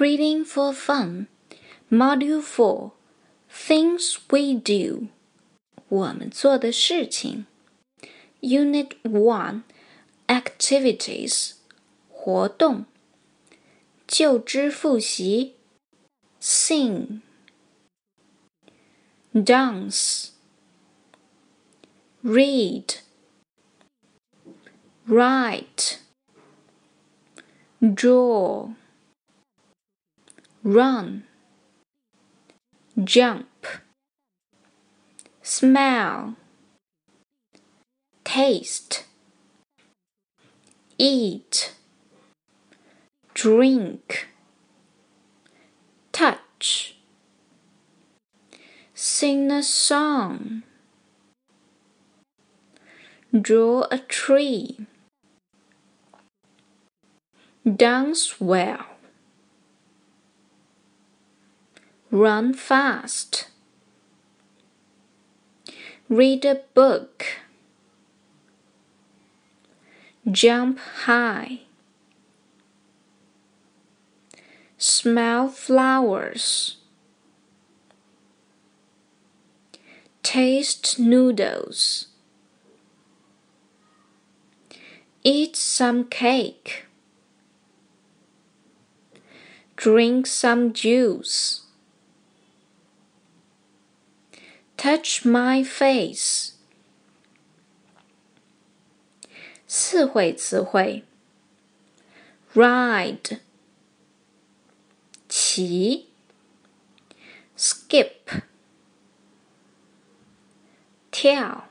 Reading for Fun, Module 4 Things We Do 我们做的事情 Unit 1 Activities 活动就知复习 Sing Dance Read Write Draw run, jump, smell, taste, eat, drink, touch, sing a song, draw a tree, dance well. Run fast. Read a book. Jump high. Smell flowers. Taste noodles. Eat some cake. Drink some juice. Touch my face。四会词汇：ride 骑，skip 跳，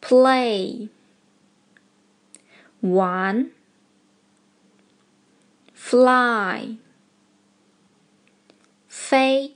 play 玩，fly 飞。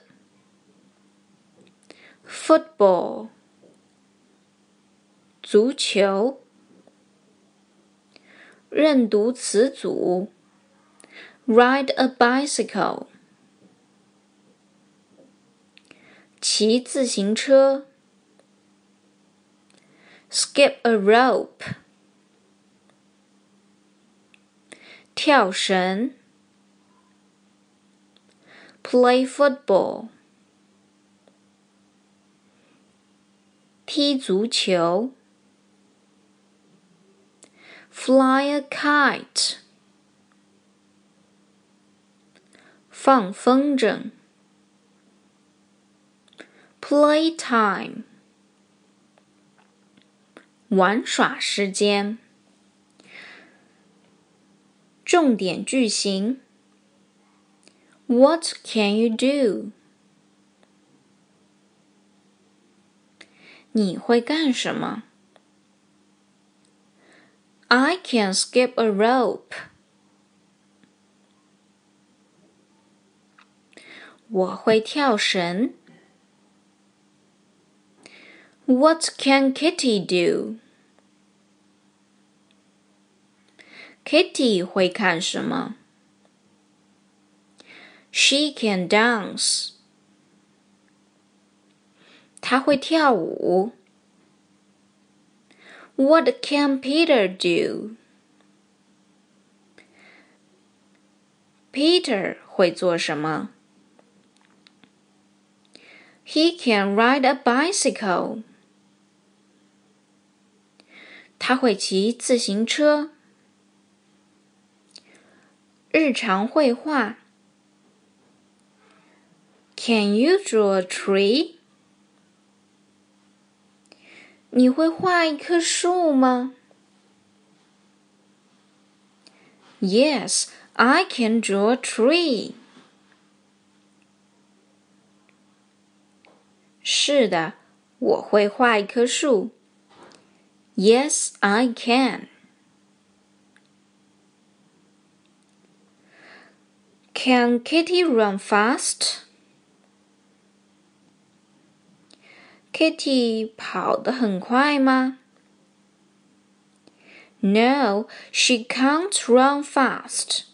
football 足球。认读词组：ride a bicycle 骑自行车；skip a rope 跳绳；play football 踢足球，fly a kite，放风筝，playtime，玩耍时间。重点句型：What can you do？ 你会干什么？I can skip a rope。我会跳绳。What can Kitty do? Kitty 会干什么？She can dance. 他会跳舞。What can Peter do? Peter 会做什么？He can ride a bicycle. 他会骑自行车。日常绘画。Can you draw a tree? 你会画一棵树吗？Yes, I can draw a tree. 是的，我会画一棵树。Yes, I can. Can Kitty run fast? Kitty 跑得很快吗？No, she can't run fast.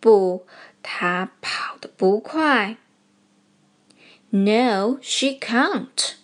不，她跑得不快。No, she can't.